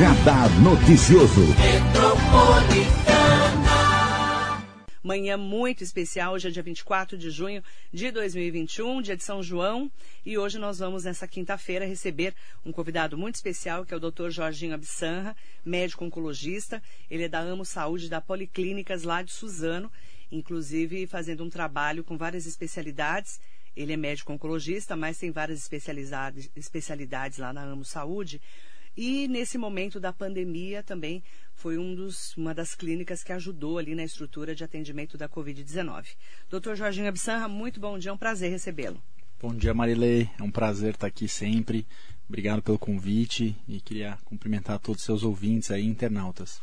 Radar Noticioso. Manhã muito especial, hoje é dia 24 de junho de 2021, dia de São João, e hoje nós vamos, nessa quinta-feira, receber um convidado muito especial, que é o Dr. Jorginho Absanra, médico oncologista. Ele é da Amo Saúde da Policlínicas lá de Suzano, inclusive fazendo um trabalho com várias especialidades. Ele é médico oncologista, mas tem várias especialidades, lá na Amo Saúde. E nesse momento da pandemia também foi um dos, uma das clínicas que ajudou ali na estrutura de atendimento da Covid-19. Doutor Jorginho Absanra, muito bom dia, é um prazer recebê-lo. Bom dia, Marilei. É um prazer estar aqui sempre. Obrigado pelo convite e queria cumprimentar todos os seus ouvintes aí, internautas.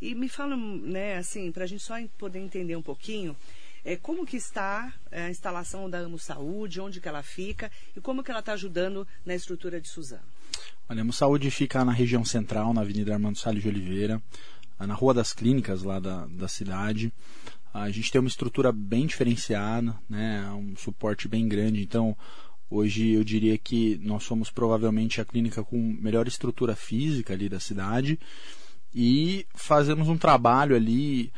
E me fala, né, assim, para a gente só poder entender um pouquinho, é, como que está a instalação da Amo Saúde, onde que ela fica e como que ela está ajudando na estrutura de Suzano? Olha, a Saúde fica na região central, na Avenida Armando Salles de Oliveira, na Rua das Clínicas, lá da, da cidade. A gente tem uma estrutura bem diferenciada, né, um suporte bem grande. Então, hoje eu diria que nós somos provavelmente a clínica com melhor estrutura física ali da cidade e fazemos um trabalho ali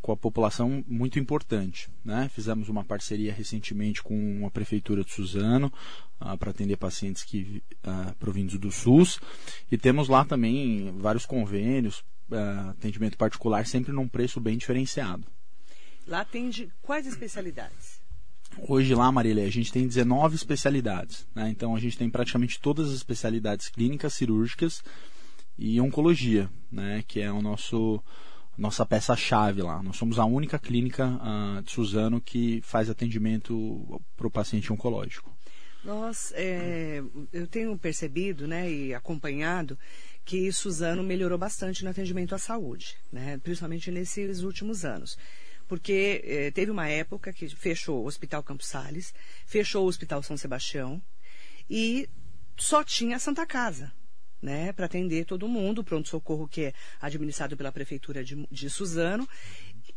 com a população muito importante. Né? Fizemos uma parceria recentemente com a Prefeitura de Suzano uh, para atender pacientes que, uh, provindos do SUS e temos lá também vários convênios, atendimento particular, sempre num preço bem diferenciado. Lá atende quais especialidades? Hoje lá, Marília, a gente tem 19 especialidades. Né? Então a gente tem praticamente todas as especialidades clínicas, cirúrgicas e oncologia, né? que é o nosso nossa peça-chave lá. Nós somos a única clínica uh, de Suzano que faz atendimento para o paciente oncológico. Nós, é, eu tenho percebido né, e acompanhado que Suzano melhorou bastante no atendimento à saúde, né, principalmente nesses últimos anos. Porque é, teve uma época que fechou o Hospital Campos Sales, fechou o Hospital São Sebastião e só tinha a Santa Casa né, para atender todo mundo, o pronto-socorro que é administrado pela Prefeitura de, de Suzano.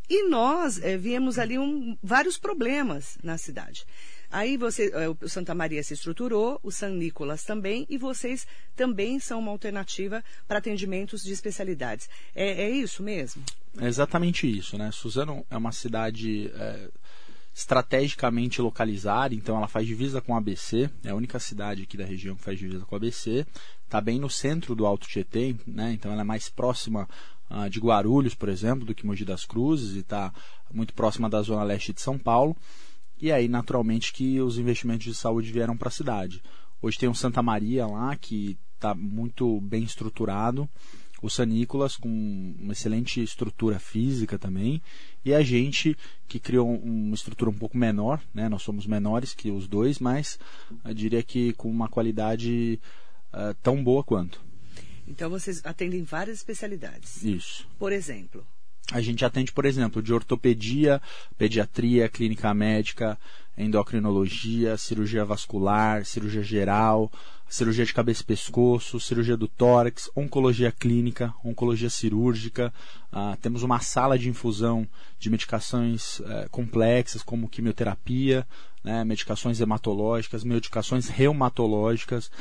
E nós é, viemos ali um, vários problemas na cidade. Aí você, é, o Santa Maria se estruturou, o São Nicolas também, e vocês também são uma alternativa para atendimentos de especialidades. É, é isso mesmo? É exatamente isso, né? Suzano é uma cidade é, estrategicamente localizada, então ela faz divisa com o ABC, é a única cidade aqui da região que faz divisa com o ABC está bem no centro do Alto Tietê, né? então ela é mais próxima uh, de Guarulhos, por exemplo, do que Mogi das Cruzes e está muito próxima da zona leste de São Paulo. E aí, naturalmente, que os investimentos de saúde vieram para a cidade. Hoje tem o Santa Maria lá, que está muito bem estruturado. O San Nicolas, com uma excelente estrutura física também. E a gente, que criou uma estrutura um pouco menor, né? nós somos menores que os dois, mas eu diria que com uma qualidade uh, tão boa quanto. Então vocês atendem várias especialidades. Isso. Por exemplo? A gente atende, por exemplo, de ortopedia, pediatria, clínica médica, endocrinologia, cirurgia vascular, cirurgia geral, cirurgia de cabeça e pescoço, cirurgia do tórax, oncologia clínica, oncologia cirúrgica. Uh, temos uma sala de infusão de medicações uh, complexas, como quimioterapia, né, medicações hematológicas, medicações reumatológicas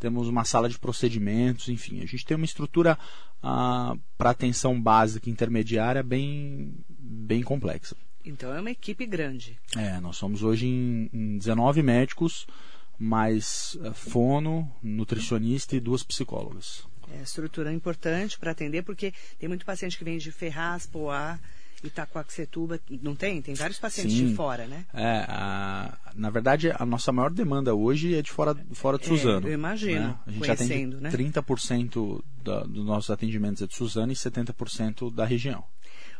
temos uma sala de procedimentos, enfim, a gente tem uma estrutura ah, para atenção básica intermediária bem, bem complexa. Então é uma equipe grande. É, nós somos hoje em, em 19 médicos, mais uh, fono, nutricionista e duas psicólogas. É, estrutura importante para atender, porque tem muito paciente que vem de Ferraz, Poá, Itacoaxetuba, não tem? Tem vários pacientes Sim. de fora, né? É, a, na verdade, a nossa maior demanda hoje é de fora, fora de é, Suzano. Eu imagino, né? A gente atende né? 30% da, dos nossos atendimentos é de Suzano e 70% da região.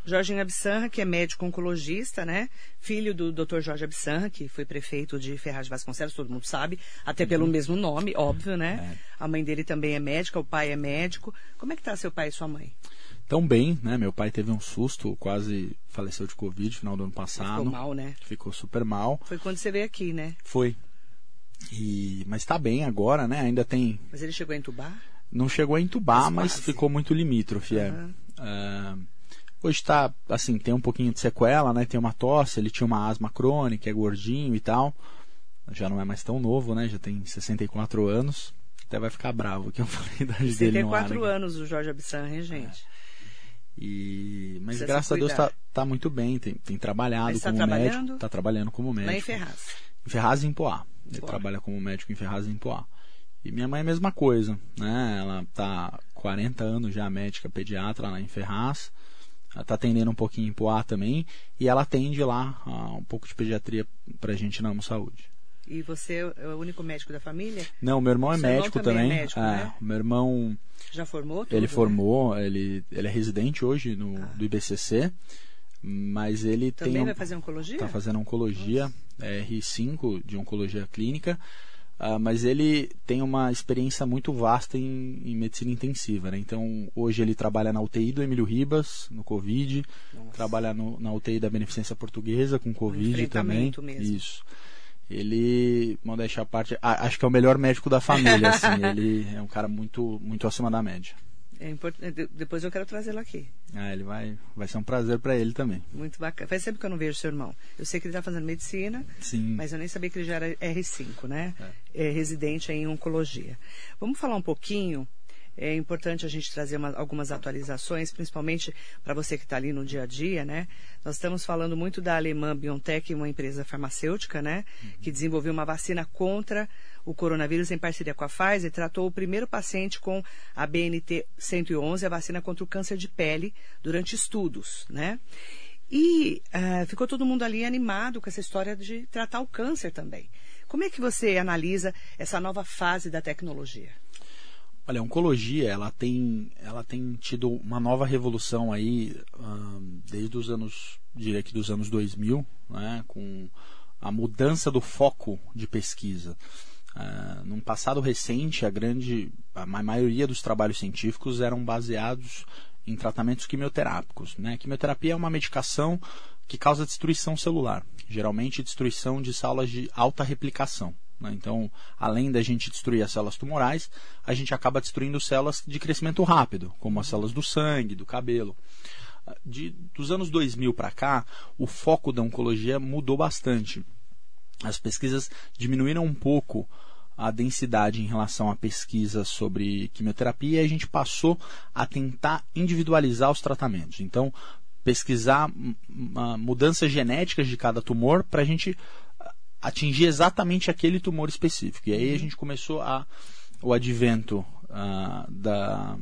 Jorginho Absanra, que é médico oncologista, né? Filho do Dr. Jorge Absanra, que foi prefeito de Ferraz de Vasconcelos, todo mundo sabe, até pelo uhum. mesmo nome, óbvio, né? É. A mãe dele também é médica, o pai é médico. Como é que tá seu pai e sua mãe? Tão bem, né? Meu pai teve um susto, quase faleceu de Covid no final do ano passado. Ficou mal, né? Ficou super mal. Foi quando você veio aqui, né? Foi. E, mas está bem agora, né? Ainda tem. Mas ele chegou a entubar? Não chegou a entubar, mas, mas ficou muito limítrofe. Uhum. É. Uh, hoje está, assim, tem um pouquinho de sequela, né? Tem uma tosse, ele tinha uma asma crônica, é gordinho e tal. Já não é mais tão novo, né? Já tem 64 anos. até vai ficar bravo que eu falei da idade dele no ar. 64 anos o Jorge Abissan, hein, gente? E... Mas Precisa graças a Deus cuidar. tá, tá muito bem, tem, tem trabalhado tá como médico. trabalhando? Tá trabalhando como médico. Lá em Ferraz. Em Ferraz e em Poá. Ele trabalha como médico em Ferraz e em Poá. E minha mãe é a mesma coisa, né? Ela tá 40 anos já médica pediatra lá em Ferraz. Ela tá atendendo um pouquinho em Poá também. E ela atende lá ah, um pouco de pediatria pra gente na Amo Saúde. E você é o único médico da família? Não, meu irmão é Seu irmão médico também é também. médico, É, né? Meu irmão, Já formou tudo, ele né? formou, ele, ele é residente hoje no, do IBCC. Mas ele Também tem um, vai fazer oncologia? Está fazendo oncologia, é R5 de oncologia clínica, ah, mas ele tem uma experiência muito vasta em, em medicina intensiva. Né? Então, hoje ele trabalha na UTI do Emílio Ribas, no Covid, Nossa. trabalha no- na UTI da Beneficência Portuguesa com Covid também. mesmo. Isso. Ele, vamos deixar a parte, acho que é o melhor médico da família, assim, ele é um cara muito, muito acima da média. É import... de- Depois eu quero trazê-lo aqui. Ah, ele vai, vai ser um prazer para ele também. Muito bacana. Faz tempo que eu não vejo seu irmão. Eu sei que ele está fazendo medicina, Sim. mas eu nem sabia que ele já era R5, né? É, residente em oncologia. Vamos falar um pouquinho. É importante a gente trazer uma- algumas atualizações, principalmente para você que está ali no dia a dia, né? Nós estamos falando muito da alemã BioNTech, uma empresa farmacêutica, né? Que desenvolveu uma vacina contra o coronavírus em parceria com a Pfizer e tratou o primeiro paciente com a BNT 111, a vacina contra o câncer de pele, durante estudos, né? E ah, ficou todo mundo ali animado com essa história de tratar o câncer também. Como é que você analisa essa nova fase da tecnologia? Olha, a oncologia, ela tem, ela tem tido uma nova revolução aí ahn, desde os anos, diria que dos anos 2000, né, com a mudança do foco de pesquisa. Ah, num passado recente, a grande, a ma- maioria dos trabalhos científicos eram baseados em tratamentos quimioterápicos. Né? Quimioterapia é uma medicação que causa destruição celular, geralmente destruição de células de alta replicação. Né? Então, além da gente destruir as células tumorais, a gente acaba destruindo células de crescimento rápido, como as células do sangue, do cabelo. De, dos anos 2000 para cá, o foco da oncologia mudou bastante. As pesquisas diminuíram um pouco a densidade em relação à pesquisa sobre quimioterapia e a gente passou a tentar individualizar os tratamentos. Então, pesquisar hum, mudanças genéticas de cada tumor para a gente ah, atingir exatamente aquele tumor específico. E aí a gente começou a, o advento ah, da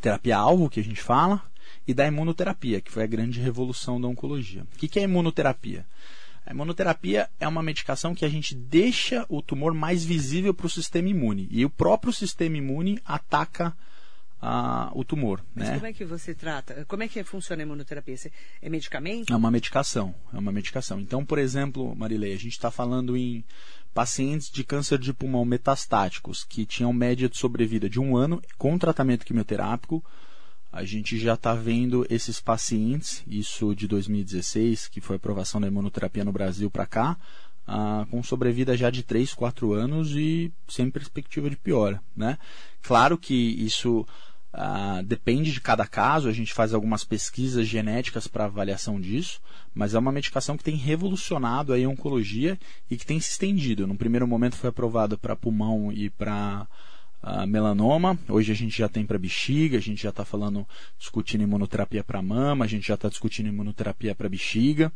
terapia-alvo, que a gente fala, e da imunoterapia, que foi a grande revolução da oncologia. O que que é imunoterapia? A imunoterapia é uma medicação que a gente deixa o tumor mais visível para o sistema imune. E o próprio sistema imune ataca o tumor. Mas né? como é que você trata? Como é que funciona a imunoterapia? É medicamento? É uma medicação, é uma medicação. Então, por exemplo, Marilei, a gente está falando em pacientes de câncer de pulmão metastáticos que tinham média de sobrevida de um ano com tratamento quimioterápico. A gente já está vendo esses pacientes, isso de 2016, que foi a aprovação da imunoterapia no Brasil para cá, ah, com sobrevida já de 3, 4 anos e sem perspectiva de piora. Né? Claro que isso ah, depende de cada caso, a gente faz algumas pesquisas genéticas para avaliação disso, mas é uma medicação que tem revolucionado aí a oncologia e que tem se estendido. No primeiro momento foi aprovada para pulmão e para ah, melanoma, hoje a gente já tem para bexiga, a gente já está falando, discutindo imunoterapia para mama, a gente já está discutindo imunoterapia para bexiga,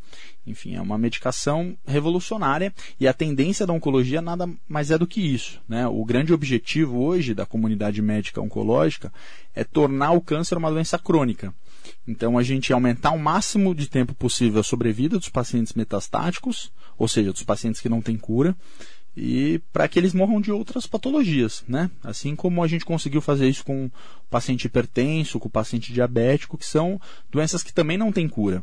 enfim, é uma medicação revolucionária e a tendência da oncologia nada mais é do que isso. Né? O grande objetivo hoje da comunidade médica oncológica é tornar o câncer uma doença crônica. Então a gente aumentar o máximo de tempo possível a sobrevida dos pacientes metastáticos, ou seja, dos pacientes que não têm cura, e para que eles morram de outras patologias, né? Assim como a gente conseguiu fazer isso com o paciente hipertenso, com o paciente diabético, que são doenças que também não têm cura.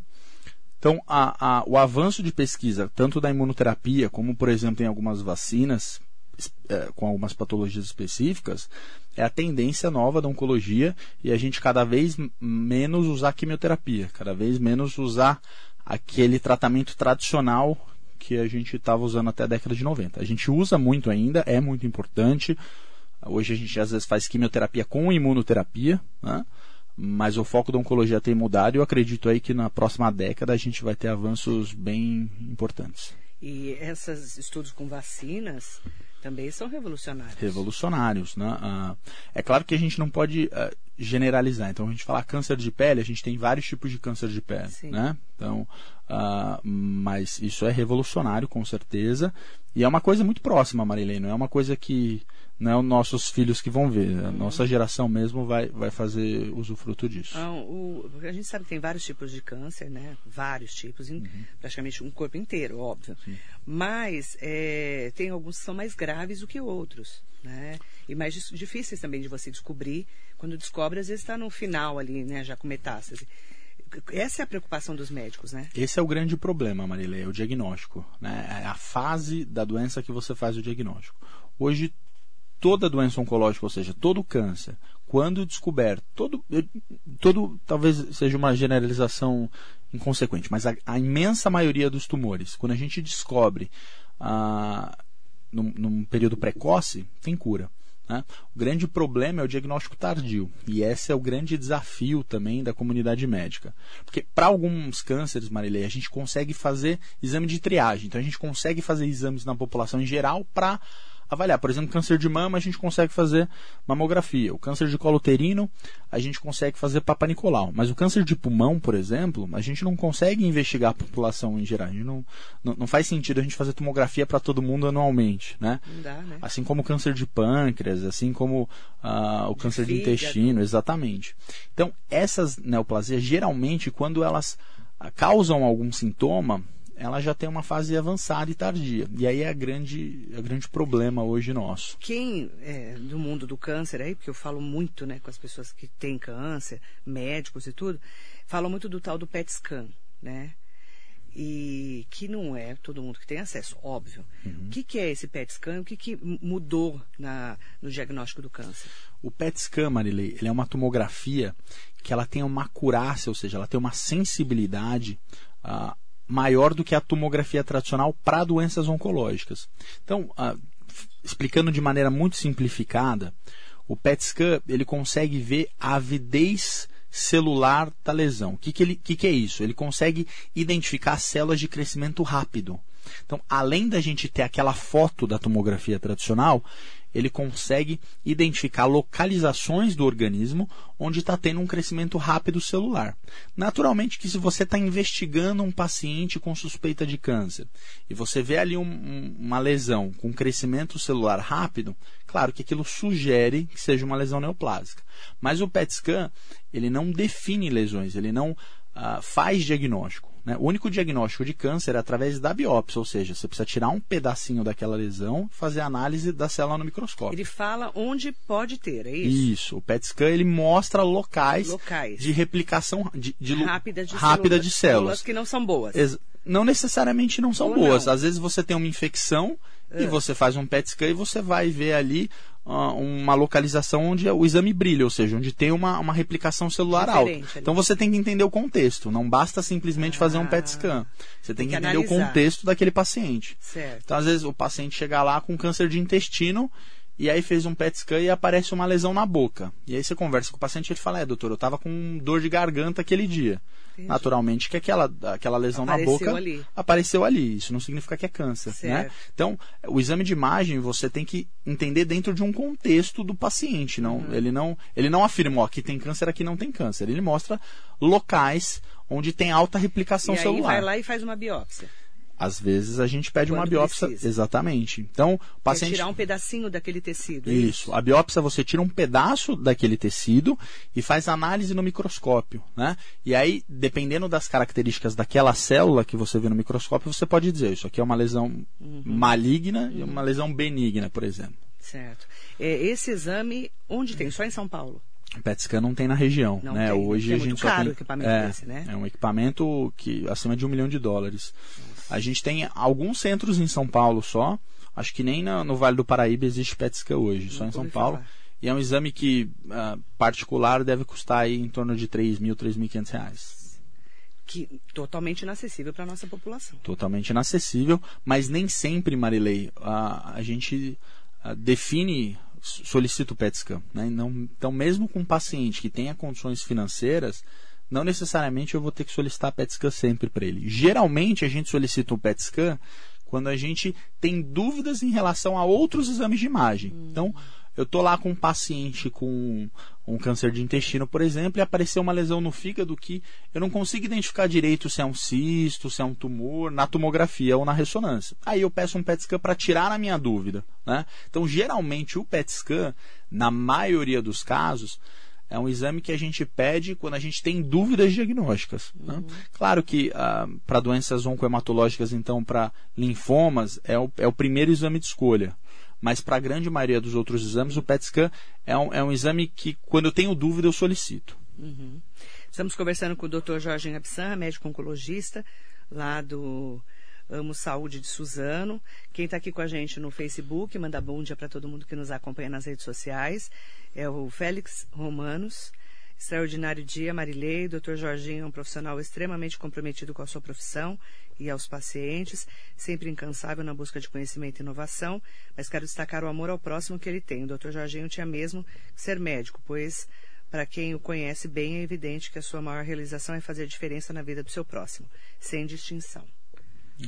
Então, a- a- o avanço de pesquisa, tanto da imunoterapia, como, por exemplo, em algumas vacinas, eh, com algumas patologias específicas, é a tendência nova da oncologia e a gente cada vez menos usar quimioterapia, cada vez menos usar aquele tratamento tradicional que a gente estava usando até a década de 90. A gente usa muito ainda, é muito importante. Hoje a gente às vezes faz quimioterapia com imunoterapia, né? mas o foco da oncologia tem mudado e eu acredito aí que na próxima década a gente vai ter avanços bem importantes. E esses estudos com vacinas Também são revolucionários. Revolucionários, né? Ah, é claro que a gente não pode ah, generalizar. Então, a gente falar câncer de pele, a gente tem vários tipos de câncer de pele, Sim. né? Então, ah, mas isso é revolucionário, com certeza. E é uma coisa muito próxima, Marilene. Não é uma coisa que não é os nossos filhos que vão ver. A nossa geração mesmo vai, vai fazer usufruto disso. Ah, o- a gente sabe que tem vários tipos de câncer, né? Vários tipos, em praticamente um corpo inteiro, óbvio. Mas é, tem alguns que são mais graves do que outros, né? E mais difíceis também de você descobrir. Quando descobre, às vezes está no final ali, né? Já com metástase. Essa é a preocupação dos médicos, né? Esse é o grande problema, Marilê, é o diagnóstico. Né? É a fase da doença que você faz o diagnóstico. Hoje, toda doença oncológica, ou seja, todo câncer, quando descoberto, todo, todo talvez seja uma generalização inconsequente, mas a, a imensa maioria dos tumores, quando a gente descobre ah, num, num período precoce, tem cura. né? O grande problema é o diagnóstico tardio. E esse é o grande desafio também da comunidade médica. Porque para alguns cânceres, Marilei, a gente consegue fazer exame de triagem. Então a gente consegue fazer exames na população em geral para avaliar. Por exemplo, câncer de mama, a gente consegue fazer mamografia. O câncer de colo uterino, a gente consegue fazer Papa Nicolau. Mas o câncer de pulmão, por exemplo, a gente não consegue investigar a população em geral. A gente não, não, não faz sentido a gente fazer tomografia para todo mundo anualmente, né? Não dá, né? Assim como o câncer de pâncreas, assim como ah, o câncer de intestino, exatamente. Então, essas neoplasias, geralmente, quando elas ah, causam algum sintoma, ela já tem uma fase avançada e tardia. E aí é a grande, é o grande problema hoje nosso. Quem é, do mundo do câncer aí, porque eu falo muito né, com as pessoas que têm câncer, médicos e tudo, falam muito do tal do PET scan, né? E que não é todo mundo que tem acesso, óbvio. O que, que é esse PET scan? O que, que mudou na, no diagnóstico do câncer? O PET scan, Marilei, ele é uma tomografia que ela tem uma acurácia, ou seja, ela tem uma sensibilidade ah, maior do que a tomografia tradicional para doenças oncológicas. Então, explicando de maneira muito simplificada, o PET scan ele consegue ver a avidez celular da lesão. O que, que, que, que é isso? Ele consegue identificar células de crescimento rápido. Então, além da gente ter aquela foto da tomografia tradicional, ele consegue identificar localizações do organismo onde está tendo um crescimento rápido celular. Naturalmente que se você está investigando um paciente com suspeita de câncer e você vê ali um- um- uma lesão com crescimento celular rápido, claro que aquilo sugere que seja uma lesão neoplásica. Mas o PET scan ele não define lesões, ele não ah, faz diagnóstico. Né? O único diagnóstico de câncer é através da biópsia, ou seja, você precisa tirar um pedacinho daquela lesão, fazer análise da célula no microscópio. Ele fala onde pode ter, é isso? Isso. O PET scan ele mostra locais, Locais. de replicação de, de Rápida de rápida células. de células. que não são boas. Ex- não necessariamente não são Ou boas. não. Às vezes você tem uma infecção e É. você faz um PET scan e você vai ver ali uma localização onde o exame brilha, ou seja, onde tem uma, uma replicação celular Diferente alta. ali. Então você tem que entender o contexto. Não basta simplesmente fazer um PET scan. Você tem, Tem que que entender o analisar. contexto daquele paciente. Certo. Então, às vezes, o paciente chega lá com câncer de intestino e aí fez um PET scan e aparece uma lesão na boca. E aí você conversa com o paciente e ele fala: É, doutor, eu estava com dor de garganta aquele dia. Entendi. Naturalmente que aquela, aquela lesão Apareceu na boca ali. apareceu ali. Isso não significa que é câncer. Né? Então, o exame de imagem você tem que entender dentro de um contexto do paciente. Não, Uhum. ele, não, ele não afirma: ó, aqui tem câncer, aqui não tem câncer. Ele mostra locais onde tem alta replicação e aí celular. vai lá e faz uma biópsia. Às vezes a gente pede uma Quando biópsia. precisa. Exatamente. Então, o É paciente. tirar um pedacinho daquele tecido. é Isso. A biópsia você tira um pedaço daquele tecido e faz análise no microscópio, né? E aí, dependendo das características daquela célula que você vê no microscópio, você pode dizer isso aqui é uma lesão Uhum. maligna e uma lesão benigna, por exemplo. Certo. É, esse exame, onde tem? Só em São Paulo? PET scan não tem na região, Não né? tem, Hoje é a muito gente só caro tem o equipamento é, desse, né? é um equipamento que acima de um milhão de dólares. A gente tem alguns centros em São Paulo só. Acho que nem no Vale do Paraíba existe PET scan hoje, só em São Paulo. falar. E é um exame que ah, particular deve custar aí em torno de 3 mil, 3.500 reais. Que totalmente inacessível para a nossa população. Totalmente inacessível, mas nem sempre, Marilei, a, a gente ah, define, solicita o PET scan. Né? Não, então, mesmo com um paciente que tenha condições financeiras, não necessariamente eu vou ter que solicitar PET scan sempre para ele. Geralmente, a gente solicita o PET scan quando a gente tem dúvidas em relação a outros exames de imagem. Então, eu tô lá com um paciente com um câncer de intestino, por exemplo, e apareceu uma lesão no fígado que eu não consigo identificar direito se é um cisto, se é um tumor, na tomografia ou na ressonância. Aí eu peço um PET scan para tirar a minha dúvida. Né? Então, geralmente, o PET scan, na maioria dos casos, é um exame que a gente pede quando a gente tem dúvidas diagnósticas. Né? Uhum. Claro que ah, para doenças oncohematológicas, então, para linfomas, é o, é o primeiro exame de escolha mas para a grande maioria dos outros exames, o PET scan é um, é um exame que, quando eu tenho dúvida, eu solicito. Uhum. Estamos conversando com o Dr. Jorginho Absan, médico oncologista, lá do Amo Saúde de Suzano. Quem está aqui com a gente no Facebook, manda bom dia para todo mundo que nos acompanha nas redes sociais, é o Félix Romanos. Extraordinário dia, Marilei. Dr. Jorginho é um profissional extremamente comprometido com a sua profissão e aos pacientes, sempre incansável na busca de conhecimento e inovação, mas quero destacar o amor ao próximo que ele tem. O Dr. Jorginho tinha mesmo que ser médico, pois para quem o conhece bem é evidente que a sua maior realização é fazer diferença na vida do seu próximo, sem distinção.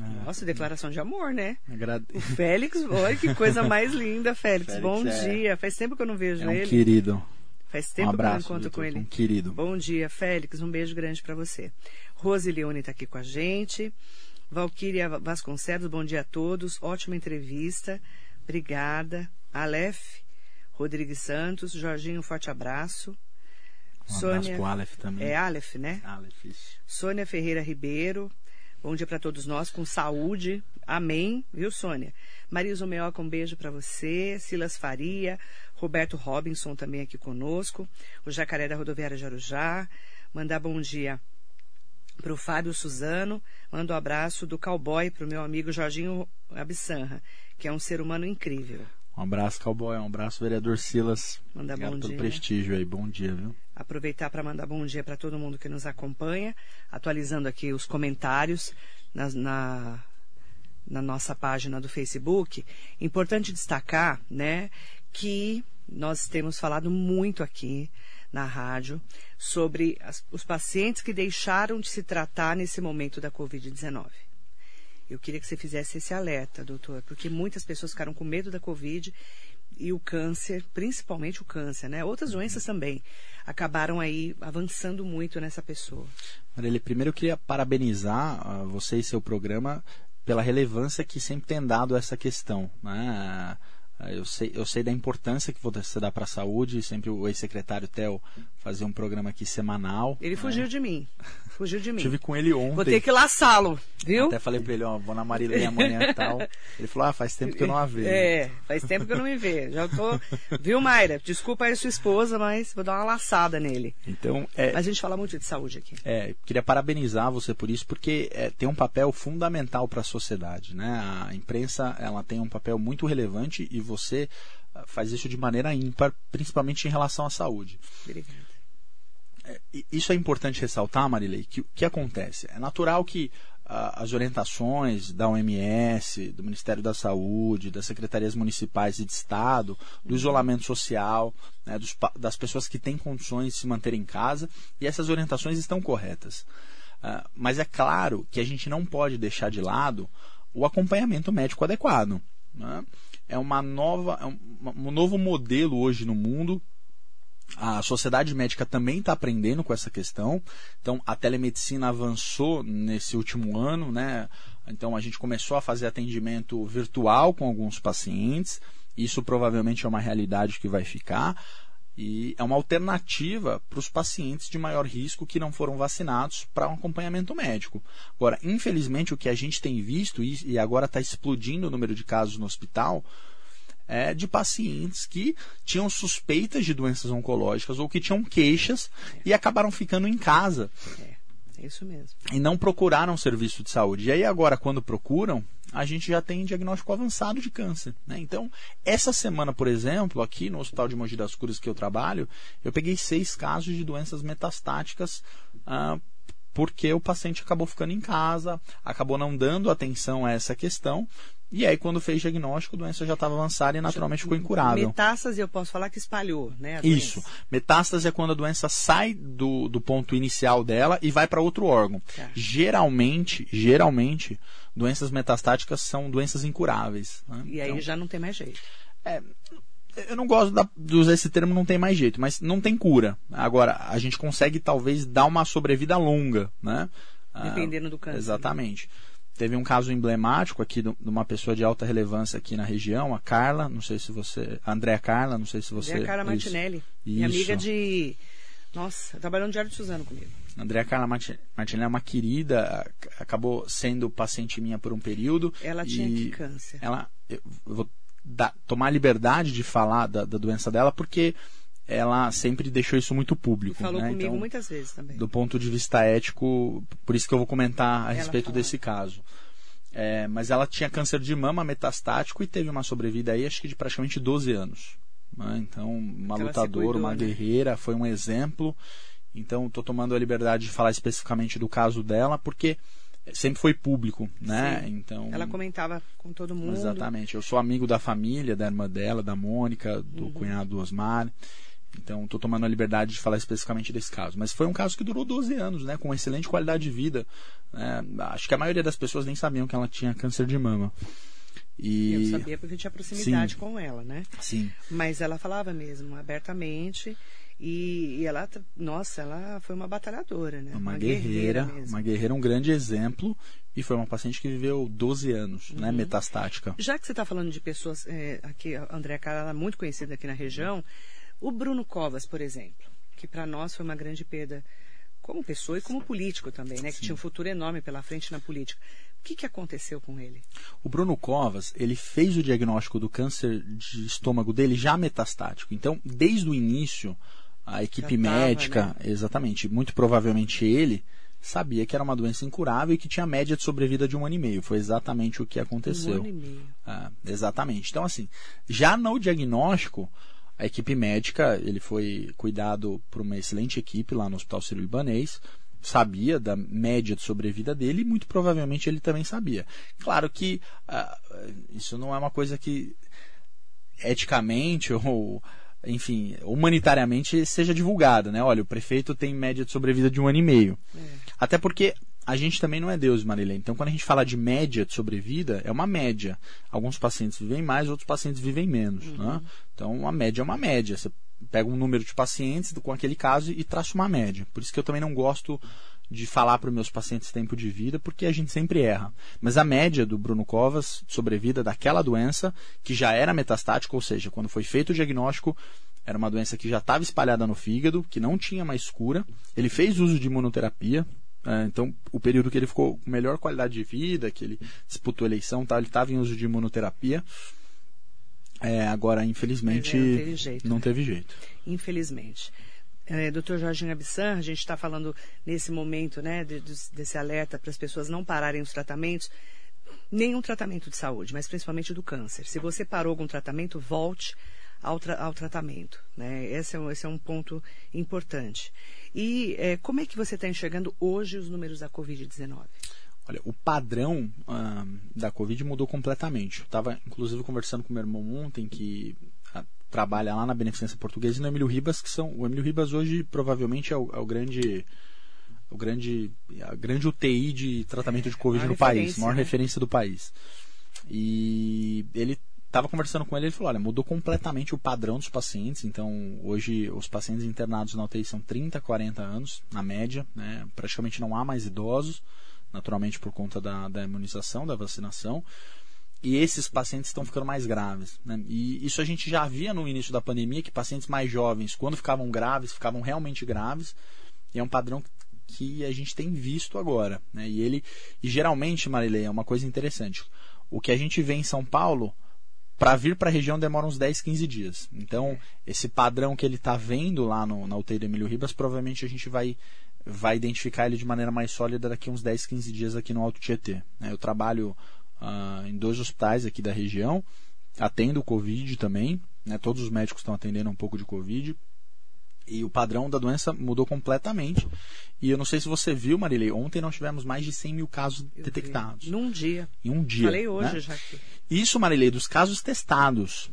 Ah, Nossa, declaração de amor, né? Agrade... O Félix, olha que coisa mais linda, Félix. Félix Bom é... dia. Faz tempo que eu não vejo é um ele. querido. Faz tempo um abraço, que eu não encontro com ele. Um querido. Bom dia, Félix. Um beijo grande para você. Rose Leone está aqui com a gente. Valquíria Vasconcelos, bom dia a todos. Ótima entrevista. Obrigada. Aleph Rodrigues Santos. Jorginho, um forte abraço. Um Sônia, abraço pro Aleph também. É Aleph, né? Aleph, isso. Sônia Ferreira Ribeiro. Bom dia para todos nós, com saúde. Amém, viu, Sônia? Marisa Meoca, um beijo para você. Silas Faria. Roberto Robinson também aqui conosco. O Jacaré da Rodoviária de Arujá. Mandar bom dia para o Fábio Suzano. Mando um abraço do cowboy para o meu amigo Jorginho Absanra, que é um ser humano incrível. Um abraço, cowboy. Um abraço, vereador Silas. Mandar Obrigado bom pelo dia. prestígio aí. Bom dia, viu? Aproveitar para mandar bom dia para todo mundo que nos acompanha, atualizando aqui os comentários na, na, na nossa página do Facebook. Importante destacar, né, que nós temos falado muito aqui na rádio sobre as, os pacientes que deixaram de se tratar nesse momento da Covid-19. Eu queria que você fizesse esse alerta, doutor, porque muitas pessoas ficaram com medo da Covid e o câncer, principalmente o câncer, né? Outras doenças também acabaram aí avançando muito nessa pessoa. Marília, primeiro eu queria parabenizar uh, você e seu programa pela relevância que sempre tem dado a essa questão, né? Eu sei, eu sei da importância que você dá para a saúde. Sempre o ex-secretário Theo fazia um programa aqui semanal. Ele fugiu né? de mim. Fugiu de mim. Tive com ele ontem. Vou ter que laçá-lo, viu? Até falei para ele, ó, vou na Marilene amanhã e tal. Ele falou, ah, faz tempo que eu não a vejo. É, faz tempo que eu não me vejo. Já tô... Viu, Mayra? Desculpa aí sua esposa, mas vou dar uma laçada nele. Então, é... Mas a gente fala muito de saúde aqui. É, queria parabenizar você por isso, porque é, tem um papel fundamental para a sociedade, né? A imprensa, ela tem um papel muito relevante e você faz isso de maneira ímpar, principalmente em relação à saúde. Obrigada. É, isso é importante ressaltar, Marilei, que o que acontece? É natural que uh, as orientações da OMS, do Ministério da Saúde, das secretarias municipais e de Estado, do isolamento social, né, dos, das pessoas que têm condições de se manter em casa, e essas orientações estão corretas. Uh, mas é claro que a gente não pode deixar de lado o acompanhamento médico adequado. Né? É uma nova, é um, um novo modelo hoje no mundo a sociedade médica também está aprendendo com essa questão. Então, a telemedicina avançou nesse último ano, né? Então, a gente começou a fazer atendimento virtual com alguns pacientes. Isso provavelmente é uma realidade que vai ficar. E é uma alternativa para os pacientes de maior risco que não foram vacinados para um acompanhamento médico. Agora, infelizmente, o que a gente tem visto, e agora está explodindo o número de casos no hospital, é, de pacientes que tinham suspeitas de doenças oncológicas ou que tinham queixas e acabaram ficando em casa. É, isso mesmo. E não procuraram serviço de saúde. E aí agora, quando procuram, a gente já tem diagnóstico avançado de câncer. Né? Então, essa semana, por exemplo, aqui no Hospital de Mogi das Cruzes que eu trabalho, eu peguei seis casos de doenças metastáticas ah, porque o paciente acabou ficando em casa, acabou não dando atenção a essa questão E aí, quando fez diagnóstico, a doença já estava avançada e naturalmente ficou incurável. Metástase, eu posso falar que espalhou, né? Isso. Metástase é quando a doença sai do, do ponto inicial dela e vai para outro órgão. Tá. Geralmente, geralmente, doenças metastáticas são doenças incuráveis. Né? E aí então, já não tem mais jeito. É, eu não gosto da, de usar esse termo, não tem mais jeito, mas não tem cura. Agora, a gente consegue talvez dar uma sobrevida longa, né? Dependendo do câncer. Exatamente. Teve um caso emblemático aqui de uma pessoa de alta relevância aqui na região, a Carla, não sei se você. A Andréa Carla, não sei se você. Andréa Carla Martinelli. Isso. Minha amiga de. Nossa, trabalhou no Diário de Suzano comigo. Andréa Carla Martinelli é uma querida, acabou sendo paciente minha por um período. Ela tinha que câncer? Ela. Eu vou tomar liberdade de falar da, da doença dela, porque ela sempre deixou isso muito público. Falou né? comigo então, muitas vezes também. Do ponto de vista ético, por isso que eu vou comentar a ela respeito falou. desse caso. É, mas ela tinha câncer de mama metastático e teve uma sobrevida aí, acho que de praticamente 12 anos. Né? Então, uma ela lutadora, cuidou, uma né? guerreira, foi um exemplo. Então, estou tomando a liberdade de falar especificamente do caso dela, porque sempre foi público, né? Sim. Então ela comentava com todo mundo. Exatamente. Eu sou amigo da família, da irmã dela, da Mônica, do uhum. cunhado do Osmar. Então, estou tomando a liberdade de falar especificamente desse caso. Mas foi um caso que durou 12 anos, né? Com excelente qualidade de vida. É, acho que a maioria das pessoas nem sabiam que ela tinha câncer de mama. E... Eu sabia porque tinha proximidade Sim. com ela, né? Sim. Mas ela falava mesmo, abertamente. E, e, ela, nossa, ela foi uma batalhadora, né? Uma, uma guerreira, guerreira uma guerreira, um grande exemplo. E foi uma paciente que viveu 12 anos, né, uhum. né, metastática. Já que você está falando de pessoas, é, aqui, a Andréa Cara, é muito conhecida aqui na região, o Bruno Covas, por exemplo, que para nós foi uma grande perda como pessoa e como político também, né? Que tinha um futuro enorme pela frente na política. O que, que aconteceu com ele? O Bruno Covas, ele fez o diagnóstico do câncer de estômago dele já metastático. Então, desde o início, a equipe tava, médica, né? exatamente, muito provavelmente ele, sabia que era uma doença incurável e que tinha média de sobrevida de um ano e meio. Foi exatamente o que aconteceu. Um ano e meio. Ah, exatamente. Então, assim, já no diagnóstico, a equipe médica, ele foi cuidado por uma excelente equipe lá no Hospital Sírio-Libanês, sabia da média de sobrevida dele e muito provavelmente ele também sabia. Claro que ah, isso não é uma coisa que eticamente ou enfim, humanitariamente seja divulgada, né? Olha, o prefeito tem média de sobrevida de um ano e meio. É. Até porque a gente também não é Deus, Marilene. Então, quando a gente fala de média de sobrevida, é uma média. Alguns pacientes vivem mais, outros pacientes vivem menos. Uhum. Né? Então, uma média é uma média. Você pega um número de pacientes com aquele caso e traça uma média. Por isso que eu também não gosto de falar para os meus pacientes tempo de vida, porque a gente sempre erra. Mas a média do Bruno Covas, sobrevida daquela doença, que já era metastática, ou seja, quando foi feito o diagnóstico, era uma doença que já estava espalhada no fígado, que não tinha mais cura. Ele fez uso de imunoterapia, é, então, o período que ele ficou com melhor qualidade de vida, que ele disputou eleição, tá, ele estava em uso de imunoterapia. É, agora, infelizmente, não teve jeito. Não né? teve jeito. Infelizmente. É, Dr. Jorginho Abissan, a gente está falando nesse momento né, de, de, desse alerta para as pessoas não pararem os tratamentos. Nenhum tratamento de saúde, mas principalmente do câncer. Se você parou algum tratamento, volte ao, tra ao tratamento. Né? Esse, é, esse é um ponto importante. E é, como é que você está enxergando hoje os números da Covid-19? Olha, o padrão ah, da Covid mudou completamente. Eu estava, inclusive, conversando com meu irmão ontem, que ah, trabalha lá na Beneficência Portuguesa e no Emílio Ribas, que são. O Emílio Ribas hoje provavelmente é o, é o grande. O grande, a grande UTI de tratamento de Covid no país, maior né? referência do país. E ele estava conversando com ele, ele falou, olha, mudou completamente o padrão dos pacientes, então hoje os pacientes internados na UTI são 30, 40 anos, na média, né? praticamente não há mais idosos, naturalmente por conta da, da imunização, da vacinação, e esses pacientes estão ficando mais graves. Né? E isso a gente já via no início da pandemia, que pacientes mais jovens, quando ficavam graves, ficavam realmente graves, e é um padrão que a gente tem visto agora. Né? E ele, e geralmente, Marilei, é uma coisa interessante. O que a gente vê em São Paulo para vir para a região demora uns 10, 15 dias. Então, esse padrão que ele está vendo lá no, na UTI do Emílio Ribas, provavelmente a gente vai, vai identificar ele de maneira mais sólida daqui uns 10, 15 dias aqui no Alto Tietê. Né? Eu trabalho uh, em dois hospitais aqui da região, atendo o Covid também, né? todos os médicos estão atendendo um pouco de Covid. E o padrão da doença mudou completamente. E eu não sei se você viu, Marilei, ontem nós tivemos mais de 100 mil casos Eu detectados. vi. Num dia. Em um dia. Falei hoje né? já aqui. Isso, Marilei, dos casos testados.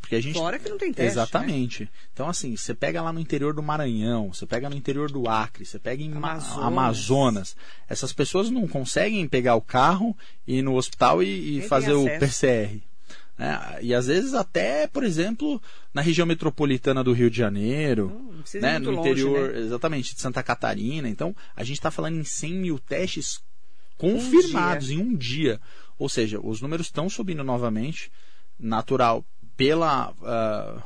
Porque a gente Fora que não tem teste. né? Exatamente. Então, assim, você pega lá no interior do Maranhão, você pega no interior do Acre, você pega em Ma- Amazonas. Amazonas. Essas pessoas não conseguem pegar o carro, ir no hospital e, e fazer o. PCR. Né? E às vezes até, por exemplo, na região metropolitana do Rio de Janeiro, né? no longe, interior, né? exatamente, de Santa Catarina. Então, a gente está falando em 100 mil testes confirmados em um dia. Ou seja, os números estão subindo novamente, natural pela ah,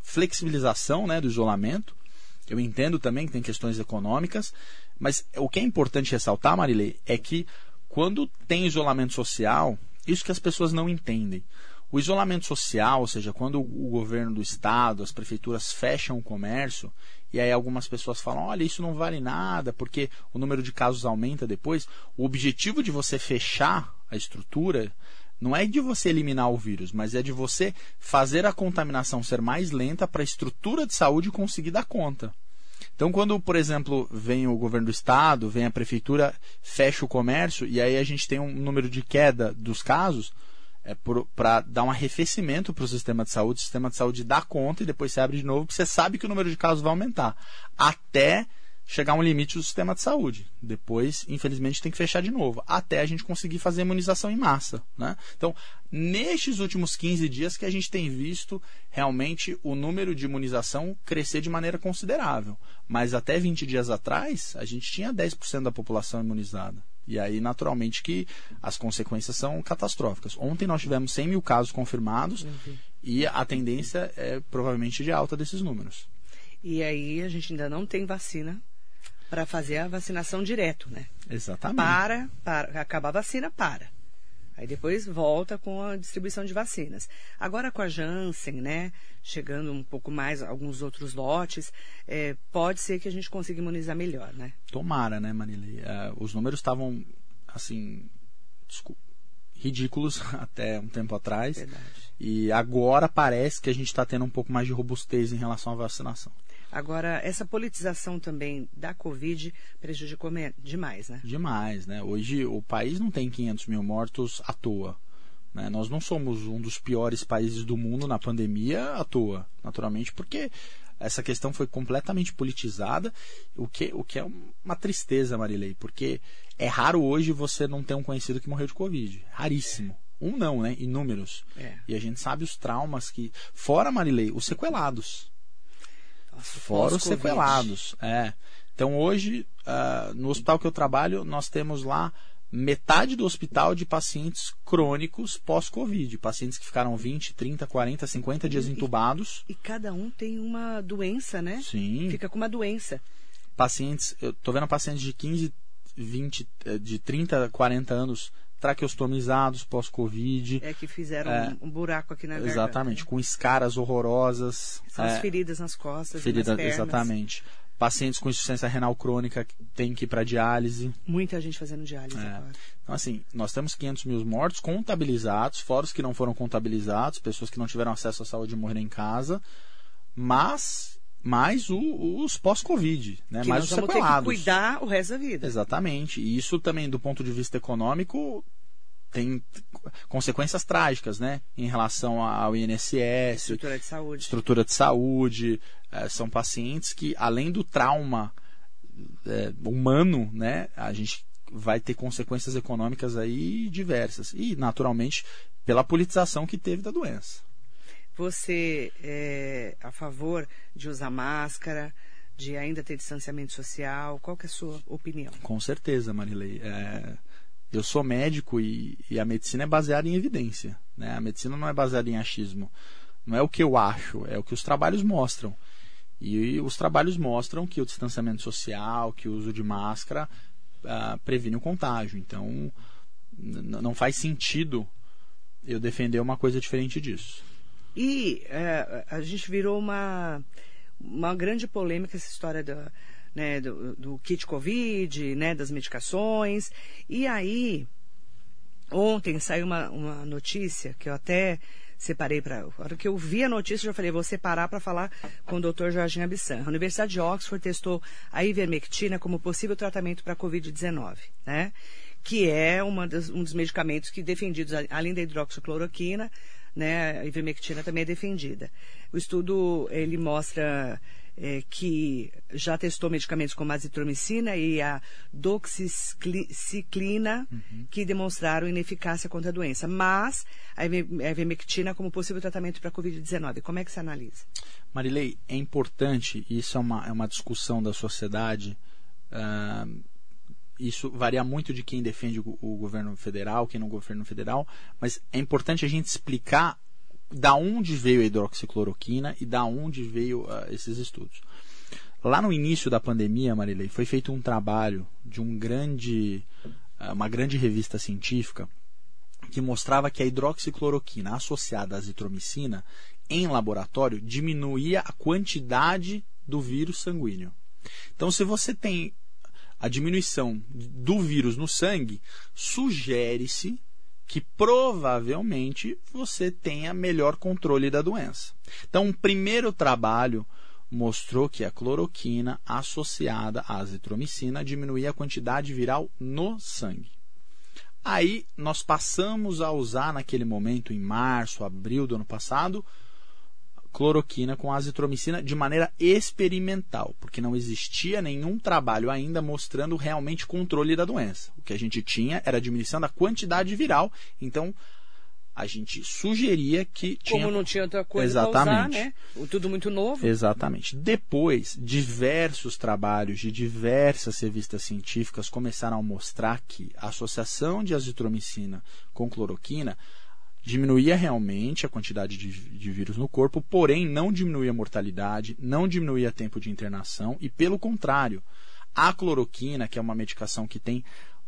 flexibilização né, do isolamento. Eu entendo também que tem questões econômicas, mas o que é importante ressaltar, Marilei, é que quando tem isolamento social, isso que as pessoas não entendem. O isolamento social, ou seja, quando o governo do estado, as prefeituras fecham o comércio, e aí algumas pessoas falam: olha, isso não vale nada, porque o número de casos aumenta depois. O objetivo de você fechar a estrutura não é de você eliminar o vírus, mas é de você fazer a contaminação ser mais lenta para a estrutura de saúde conseguir dar conta. Então, quando, por exemplo, vem o governo do estado, vem a prefeitura, fecha o comércio e aí a gente tem um número de queda dos casos, é para dar um arrefecimento para o sistema de saúde, o sistema de saúde dá conta e depois se abre de novo, porque você sabe que o número de casos vai aumentar. Até chegar a um limite do sistema de saúde. Depois, infelizmente, tem que fechar de novo, até a gente conseguir fazer a imunização em massa. Né? Então, nestes últimos 15 dias que a gente tem visto realmente o número de imunização crescer de maneira considerável. Mas até 20 dias atrás, a gente tinha 10% da população imunizada. E aí, naturalmente, que as consequências são catastróficas. Ontem nós tivemos 100 mil casos confirmados e a tendência é provavelmente de alta desses números. E aí a gente ainda não tem vacina para fazer a vacinação direto, né? Exatamente. Para, para, acaba a vacina, para. Aí depois volta com a distribuição de vacinas. Agora com a Janssen, né? Chegando um pouco mais, alguns outros lotes, é, pode ser que a gente consiga imunizar melhor, né? Tomara, né, Marilei? Uh, os números estavam, assim, ridículos até um tempo atrás. Verdade. E agora parece que a gente está tendo um pouco mais de robustez em relação à vacinação. Agora, essa politização também da Covid prejudicou demais, né? Demais, né? Hoje o país não tem 500 mil mortos à toa. Né? Nós não somos um dos piores países do mundo na pandemia à toa, naturalmente, porque essa questão foi completamente politizada, o que, o que é uma tristeza, Marilei, porque é raro hoje você não ter um conhecido que morreu de Covid. Raríssimo. Um não, né? Inúmeros. É. E a gente sabe os traumas que. Fora, Marilei, os sequelados. Fora os sequelados. É. Então hoje, uh, no hospital que eu trabalho, nós temos lá metade do hospital de pacientes crônicos pós-Covid. Pacientes que ficaram 20, 30, 40, 50 dias entubados. E, e cada um tem uma doença, né? Sim. Fica com uma doença. Pacientes, eu tô vendo pacientes de 15, 20, de 30, 40 anos traqueostomizados pós-Covid. É que fizeram é, um buraco aqui na garganta. Exatamente, com escaras horrorosas. São é, as feridas nas costas ferida, nas. Exatamente. Pacientes com insuficiência renal crônica que tem que ir para diálise. Muita gente fazendo diálise é. agora. Então, assim, nós temos 500 mil mortos contabilizados, fora os que não foram contabilizados, pessoas que não tiveram acesso à saúde e morreram em casa, mas mais o, os pós-Covid, né? Que mais nós os vamos sequelados. ter que cuidar o resto da vida. Exatamente. E isso também, do ponto de vista econômico, tem consequências trágicas, né? Em relação ao INSS, estrutura de saúde. Estrutura de saúde. É, são pacientes que, além do trauma é, humano, né? A gente vai ter consequências econômicas aí diversas. E, naturalmente, pela politização que teve da doença. Você é a favor de usar máscara, de ainda ter distanciamento social? Qual que é a sua opinião? Com certeza, Marilei. É, eu sou médico e, e, a medicina é baseada em evidência. Né? A medicina não é baseada em achismo. Não é o que eu acho, é o que os trabalhos mostram. E os trabalhos mostram que o distanciamento social, que o uso de máscara uh, previne o contágio. Então, não faz sentido eu defender uma coisa diferente disso. E é, a gente virou uma, uma grande polêmica essa história do, né, do, do, kit Covid, né, das medicações. E aí, ontem saiu uma, uma notícia que eu até separei para. A hora que eu vi a notícia, eu já falei, vou separar para falar com o Dr. Jorginho Abissan. A Universidade de Oxford testou a ivermectina como possível tratamento para a Covid-19, né? Que é das, um dos medicamentos que defendidos, além da hidroxicloroquina, né? A ivermectina também é defendida. O estudo, ele mostra é, que já testou medicamentos como a azitromicina e a doxiciclina, uhum. que demonstraram ineficácia contra a doença. Mas a ivermectina como possível tratamento para a Covid-19. Como é que se analisa? Marilei, é importante, isso é uma, é uma discussão da sociedade. Uh, isso varia muito de quem defende o, o governo federal, quem não governo federal, mas é importante a gente explicar da onde veio a hidroxicloroquina e da onde veio uh, esses estudos. Lá no início da pandemia, Marilei, foi feito um trabalho de um grande, uh, uma grande revista científica que mostrava que a hidroxicloroquina associada à azitromicina em laboratório diminuía a quantidade do vírus sanguíneo. Então, se você tem a diminuição do vírus no sangue, sugere-se que provavelmente você tenha melhor controle da doença. Então, o primeiro trabalho mostrou que a cloroquina associada à azitromicina diminuía a quantidade viral no sangue. Aí nós passamos a usar naquele momento, em março, abril do ano passado, cloroquina com azitromicina de maneira experimental, porque não existia nenhum trabalho ainda mostrando realmente controle da doença. O que a gente tinha era a diminuição da quantidade viral, então a gente sugeria que tinha... Como não tinha outra coisa Exatamente. Usar, né? Tudo muito novo. Exatamente. Depois, diversos trabalhos de diversas revistas científicas começaram a mostrar que a associação de azitromicina com cloroquina diminuía realmente a quantidade de, de, vírus no corpo, porém não diminuía a mortalidade, não diminuía tempo de internação e, pelo contrário, a cloroquina, que é uma medicação que tem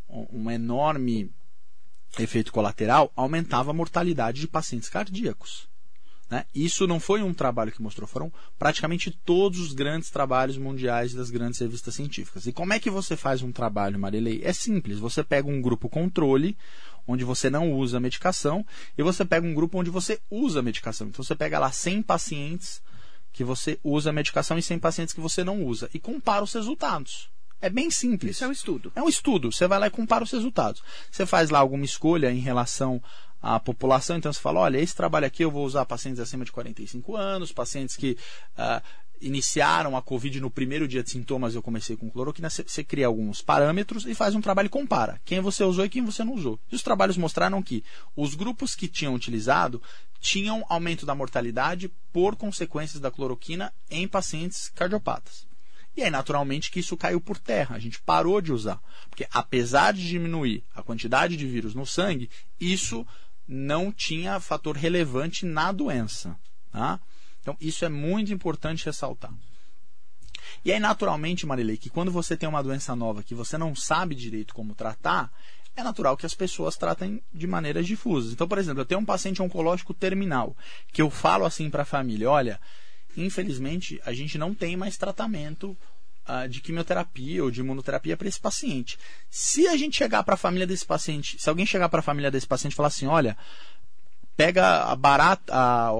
um enorme efeito colateral, aumentava a mortalidade de pacientes cardíacos. Né? Isso não foi um trabalho que mostrou, foram praticamente todos os grandes trabalhos mundiais das grandes revistas científicas. E como é que você faz um trabalho, Marilei? É simples, você pega um grupo controle, onde você não usa a medicação, e você pega um grupo onde você usa a medicação. Então você pega lá 100 pacientes que você usa a medicação e 100 pacientes que você não usa, e compara os resultados. É bem simples. Isso é um estudo. É um estudo. Você vai lá e compara os resultados. Você faz lá alguma escolha em relação à população, então você fala, olha, esse trabalho aqui eu vou usar pacientes acima de 45 anos, pacientes que uh, iniciaram a Covid no primeiro dia de sintomas, eu comecei com cloroquina, você cria alguns parâmetros e faz um trabalho e compara quem você usou e quem você não usou. E os trabalhos mostraram que os grupos que tinham utilizado tinham aumento da mortalidade por consequências da cloroquina em pacientes cardiopatas. E aí, naturalmente, que isso caiu por terra. A gente parou de usar. Porque, apesar de diminuir a quantidade de vírus no sangue, isso não tinha fator relevante na doença. Tá? Então, isso é muito importante ressaltar. E aí, naturalmente, Marilei, que quando você tem uma doença nova que você não sabe direito como tratar, é natural que as pessoas tratem de maneiras difusas. Então, por exemplo, eu tenho um paciente oncológico terminal, que eu falo assim para a família: olha, infelizmente, a gente não tem mais tratamento uh, de quimioterapia ou de imunoterapia para esse paciente. Se a gente chegar para a família desse paciente, se alguém chegar para a família desse paciente e falar assim: olha, pega a barata, a, a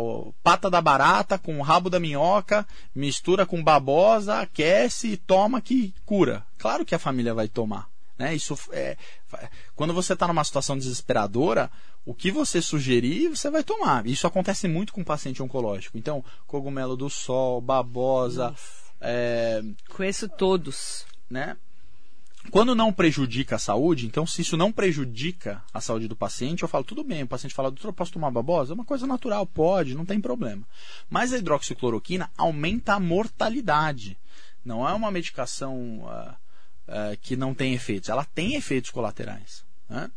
pata da barata com o rabo da minhoca, mistura com babosa, aquece e toma que cura. Claro que a família vai tomar. Né? Isso é, quando você está numa situação desesperadora, o que você sugerir, você vai tomar. Isso acontece muito com paciente oncológico. Então, cogumelo do sol, babosa. É, Conheço todos. Né? Quando não prejudica a saúde, então se isso não prejudica a saúde do paciente, eu falo, tudo bem, o paciente fala, doutor, posso tomar babosa? É uma coisa natural, pode, não tem problema. Mas a hidroxicloroquina aumenta a mortalidade. Não é uma medicação uh, uh, que não tem efeitos, ela tem efeitos colaterais. Né?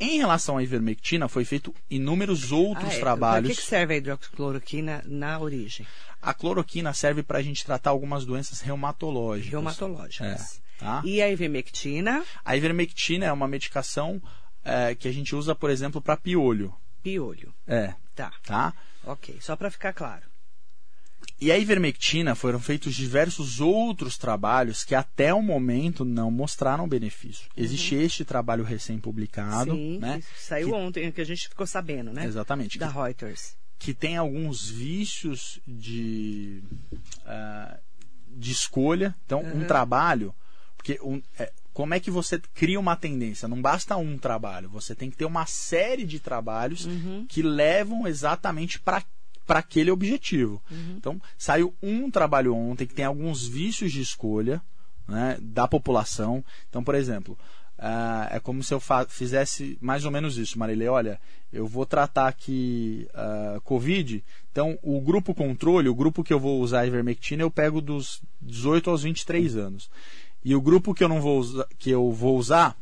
Em relação à ivermectina, foi feito inúmeros outros ah, é. trabalhos. Para que, que serve a hidroxicloroquina na origem? A cloroquina serve para a gente tratar algumas doenças reumatológicas. Reumatológicas. É. Tá? E a ivermectina? A ivermectina é uma medicação é, que a gente usa, por exemplo, para piolho. Piolho. É. Tá. Tá? Ok, só para ficar claro. E a ivermectina foram feitos diversos outros trabalhos que até o momento não mostraram benefício. Uhum. Existe este trabalho recém-publicado, Sim, né? Saiu que... ontem, que a gente ficou sabendo, né? Exatamente. Da que... Reuters que tem alguns vícios de, uh, de escolha. Então, uhum. um trabalho, porque um, é, como é que você cria uma tendência? Não basta um trabalho, você tem que ter uma série de trabalhos uhum. que levam exatamente para para aquele objetivo. Uhum. Então, saiu um trabalho ontem que tem alguns vícios de escolha né, da população. Então, por exemplo, uh, é como se eu fizesse mais ou menos isso, Marília. Olha, eu vou tratar aqui uh, Covid, então o grupo controle, o grupo que eu vou usar a ivermectina, eu pego dos 18 aos 23 anos. E o grupo que eu não vou usar, que eu vou usar,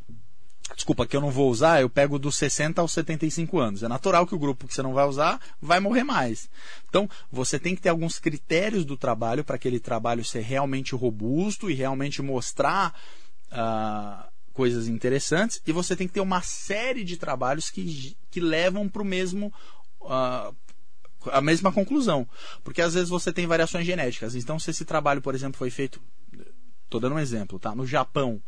desculpa, que eu não vou usar, eu pego dos 60 aos 75 anos. É natural que o grupo que você não vai usar vai morrer mais. Então, você tem que ter alguns critérios do trabalho para aquele trabalho ser realmente robusto e realmente mostrar uh, coisas interessantes. E você tem que ter uma série de trabalhos que, que levam para o mesmo. Uh, a mesma conclusão. Porque às vezes você tem variações genéticas. Então, se esse trabalho, por exemplo, foi feito Estou dando um exemplo, tá? No Japão,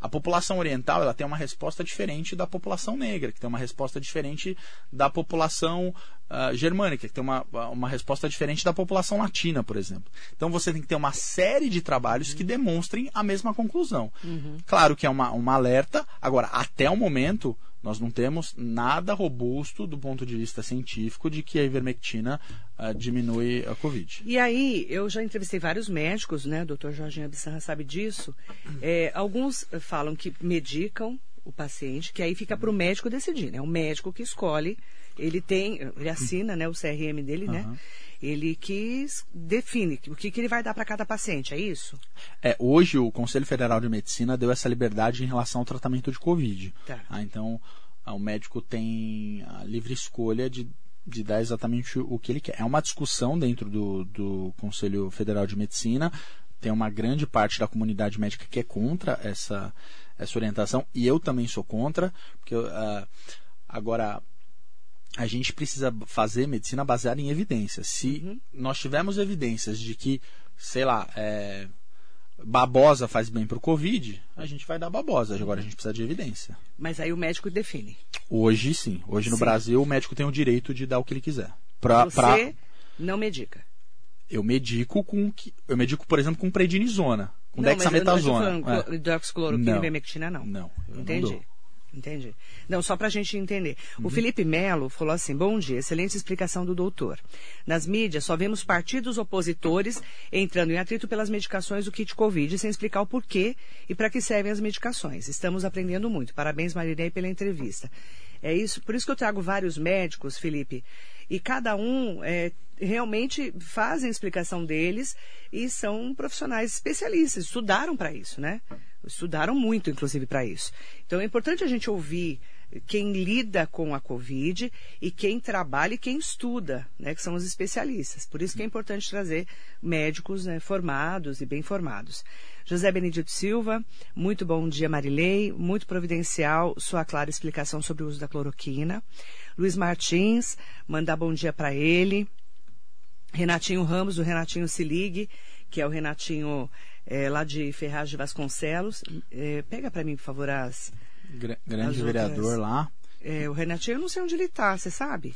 a população oriental ela tem uma resposta diferente da população negra, que tem uma resposta diferente da população uh, germânica, que tem uma, uma resposta diferente da população latina, por exemplo. Então você tem que ter uma série de trabalhos que demonstrem a mesma conclusão. Uhum. Claro que é uma, uma alerta, agora, até o momento, nós não temos nada robusto do ponto de vista científico de que a ivermectina uh, diminui a Covid. E aí, eu já entrevistei vários médicos, né? O doutor Jorginho Abissanra sabe disso. É, alguns falam que medicam o paciente, que aí fica para o médico decidir, né? O médico que escolhe, ele tem, ele assina né, o CRM dele, uhum. né? ele que define o que, que ele vai dar para cada paciente, é isso? É, hoje o Conselho Federal de Medicina deu essa liberdade em relação ao tratamento de Covid. Tá. Ah, então, ah, o médico tem a livre escolha de, de dar exatamente o que ele quer. É uma discussão dentro do, do Conselho Federal de Medicina. Tem uma grande parte da comunidade médica que é contra essa, essa orientação, e eu também sou contra, porque uh, agora a gente precisa fazer medicina baseada em evidências. Se uhum. nós tivermos evidências de que, sei lá, é, babosa faz bem para o Covid, a gente vai dar babosa. Agora a gente precisa de evidência. Mas aí o médico define. Hoje sim. Hoje sim. no Brasil o médico tem o direito de dar o que ele quiser. Pra, Você pra... não medica. Eu medico com eu medico, por exemplo, com prednisona, com não, dexametasona. Mas eu não é. hidroxicloroquina e ivermectina não. Não, Entendi. Não Entendi. Não, só para a gente entender. Uhum. O Felipe Melo falou assim: bom dia, excelente explicação do doutor. Nas mídias só vemos partidos opositores entrando em atrito pelas medicações do kit Covid, sem explicar o porquê e para que servem as medicações. Estamos aprendendo muito. Parabéns, Marinei, pela entrevista. É isso, por isso que eu trago vários médicos, Felipe, e cada um é, realmente fazem a explicação deles e são profissionais especialistas, estudaram para isso, né? Estudaram muito, inclusive, para isso. Então é importante a gente ouvir quem lida com a Covid e quem trabalha e quem estuda, né, que são os especialistas. Por isso que é importante trazer médicos né, formados e bem formados. José Benedito Silva, muito bom dia, Marilei. Muito providencial sua clara explicação sobre o uso da cloroquina. Luiz Martins, mandar bom dia para ele. Renatinho Ramos, do Renatinho Se Ligue, que é o Renatinho é, lá de Ferraz de Vasconcelos. É, pega para mim, por favor, as. grande as vereador lá. É, o Renatinho, eu não sei onde ele está, você sabe?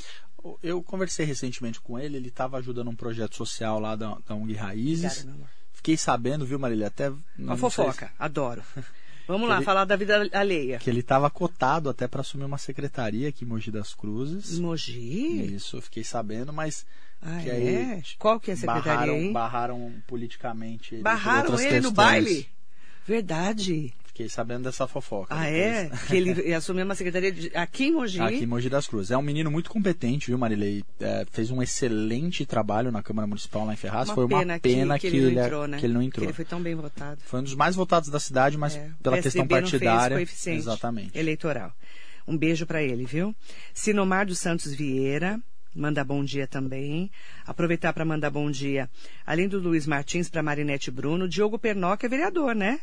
Eu conversei recentemente com ele, ele estava ajudando um projeto social lá da, da ONG Raízes. Fiquei sabendo, viu, Marília? Até. Uma fofoca, se... adoro. Vamos lá, ele, falar da vida alheia. Que ele estava cotado até para assumir uma secretaria aqui em Mogi das Cruzes. Mogi? Isso, eu fiquei sabendo, mas ah, que aí é? Qual que é a secretaria barraram? Barraram politicamente. Barraram ele questões. no baile? Verdade. Fiquei sabendo dessa fofoca. Ah, é? que ele assumiu uma secretaria de... aqui em Mogi? Aqui em Mogi das Cruzes. É um menino muito competente, viu, Marilei? É, fez um excelente trabalho na Câmara Municipal lá em Ferraz. Uma foi uma pena, pena que, que, ele, ele, não entrou, né? que ele não entrou. Que ele foi tão bem votado. Foi um dos mais votados da cidade, mas é. pela questão partidária. Exatamente. Eleitoral. Um beijo para ele, viu? Sinomar dos Santos Vieira, mandar bom dia também. Aproveitar para mandar bom dia, além do Luiz Martins, para Marinete Bruno. Diogo Pernoca é vereador, né?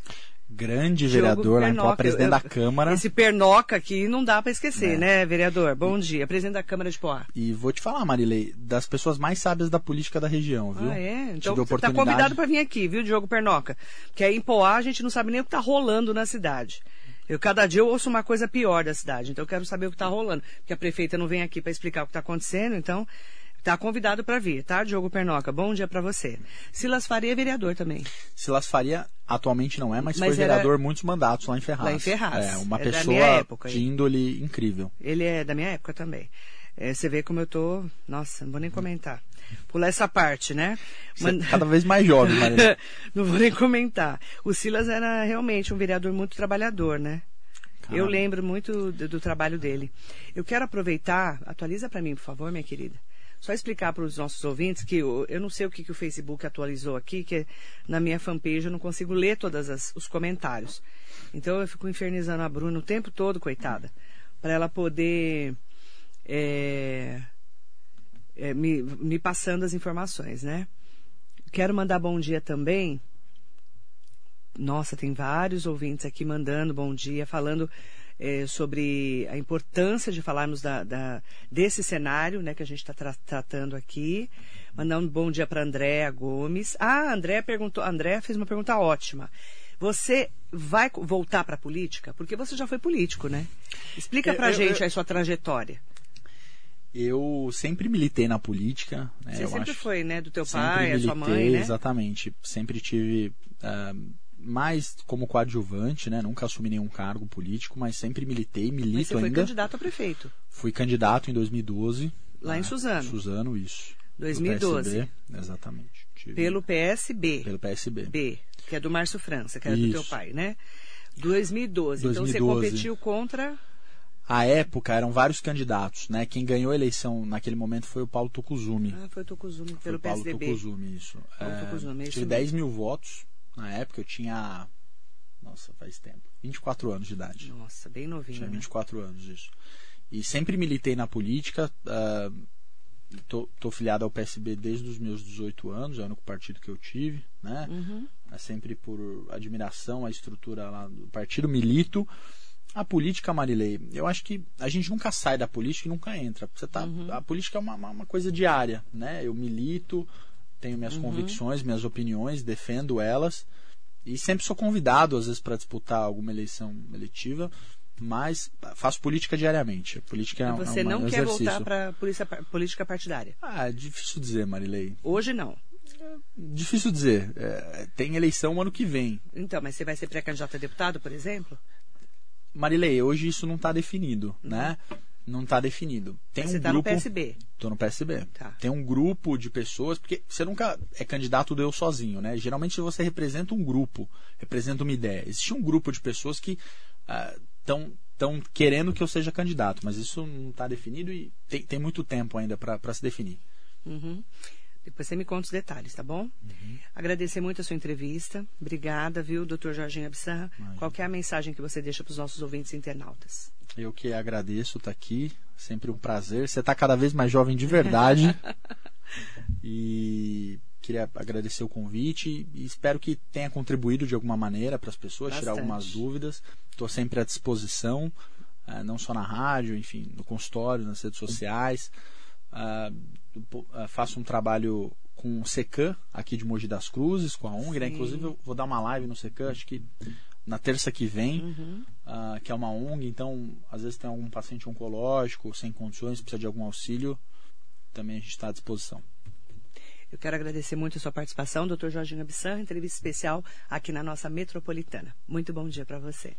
Grande vereador, Pernoca, lá, presidente eu, da Câmara. Esse Pernoca aqui não dá para esquecer, é. né, vereador? Bom dia, presidente da Câmara de Poá. E vou te falar, Marilei, das pessoas mais sábias da política da região, viu? Ah, é? Então você está convidado para vir aqui, viu, Diogo Pernoca? Porque aí em Poá a gente não sabe nem o que está rolando na cidade. Eu cada dia eu ouço uma coisa pior da cidade, então eu quero saber o que está rolando. Porque a prefeita não vem aqui para explicar o que está acontecendo, então Tá convidado para vir, tá, Diogo Pernoca? Bom dia para você. Silas Faria é vereador também. Silas Faria atualmente não é, mas, Mas foi era- vereador muitos mandatos lá em Ferraz. Lá em Ferraz. É, uma É pessoa época, de índole incrível. Ele é da minha época também. É, você vê como eu tô. Nossa, não vou nem comentar. Pular essa parte, né? Você Man- é cada vez mais jovem, Maria. não vou nem comentar. O Silas era realmente um vereador muito trabalhador, né? Eu Caramba. lembro muito do, do trabalho dele. Eu quero aproveitar, atualiza para mim, por favor, minha querida. Só explicar para os nossos ouvintes que eu, eu não sei o que, que o Facebook atualizou aqui, que na minha fanpage eu não consigo ler todos os comentários. Então eu fico infernizando a Bruna o tempo todo, coitada, para ela poder é, é, me, me passando as informações, né? Quero mandar bom dia também nossa, tem vários ouvintes aqui mandando bom dia, falando eh, sobre a importância de falarmos da, da- desse cenário né, que a gente está tratando aqui. Mandar um bom dia para Andréa Gomes. Ah, a Andréa perguntou, Andréa fez uma pergunta ótima. Você vai voltar para a política? Porque você já foi político, né? Explica para a gente eu- a sua trajetória. Eu sempre militei na política. né, Você eu sempre acho. foi, né? Do teu pai, a sua mãe, militei, né? Exatamente. Sempre tive ah, mais como coadjuvante, né? Nunca assumi nenhum cargo político, mas sempre militei, Mas milito você foi ainda. candidato a prefeito. Fui candidato em 2012. Lá em né, Suzano. Suzano, isso. Do 2012. PSB, exatamente. Tive- Pelo PSB. pelo PSB. B, que é do Márcio França, que era do teu Isso. pai, né? 2012. Então você 2012. competiu contra. À época eram vários candidatos, né? Quem ganhou a eleição naquele momento foi o Paulo Tokuzumi. Ah, foi o Tocuzumi, foi pelo o Paulo PSDB. Tokuzumi, isso. Paulo É, é isso tive mesmo. 10 mil votos. Na época eu tinha. Nossa, faz tempo. 24 anos de idade. Nossa, bem novinho. Tinha né? 24 anos, isso. E sempre militei na política. ah, tô, tô filiado ao PSB desde os meus 18 anos, é o único partido que eu tive, né? Uhum. É sempre por admiração à estrutura lá do partido, milito. A política, Marilei, eu acho que a gente nunca sai da política e nunca entra. Você tá, Uhum. A política é uma, uma, coisa diária, né? Eu milito, tenho minhas Uhum. convicções, minhas opiniões, defendo elas. E sempre sou convidado, às vezes, para disputar alguma eleição eletiva, mas faço política diariamente. A política é, um- você é uma- não é um quer exercício. voltar para política partidária? Ah, é difícil dizer, Marilei. Hoje não. Difícil dizer. É, tem eleição ano que vem. Então, mas você vai ser pré-candidato a deputado, por exemplo? Marilei, hoje isso não está definido, né? Não está definido. Tem você um está grupo. no PSB. Tô no PSB. Tá. Tem um grupo de pessoas, porque você nunca é candidato do eu sozinho, né? Geralmente você representa um grupo, representa uma ideia. Existe um grupo de pessoas que estão tão querendo que eu seja candidato, mas isso não está definido e tem, tem muito tempo ainda para se definir. Uhum. Depois você me conta os detalhes, tá bom? Agradecer muito a sua entrevista. Obrigada, viu, doutor Jorginho Absarra. Qual é a mensagem que você deixa para os nossos ouvintes internautas? Eu que agradeço estar aqui, sempre um prazer. Você está cada vez mais jovem de verdade. e queria agradecer o convite e espero que tenha contribuído de alguma maneira para as pessoas, tirar Bastante. algumas dúvidas. Estou sempre à disposição, eh, não só na rádio, enfim, no consultório, nas redes sociais. Ah, faço um trabalho com o Secan aqui de Mogi das Cruzes, com a ONG, né? Inclusive eu vou dar uma live no Secan, acho que na terça que vem Uhum. ah, que é uma ONG, então às vezes tem algum paciente oncológico sem condições, precisa de algum auxílio, também a gente está à disposição. Eu quero agradecer muito a sua participação, doutor Jorginho Absarra, entrevista especial aqui na nossa metropolitana. Muito bom dia para você.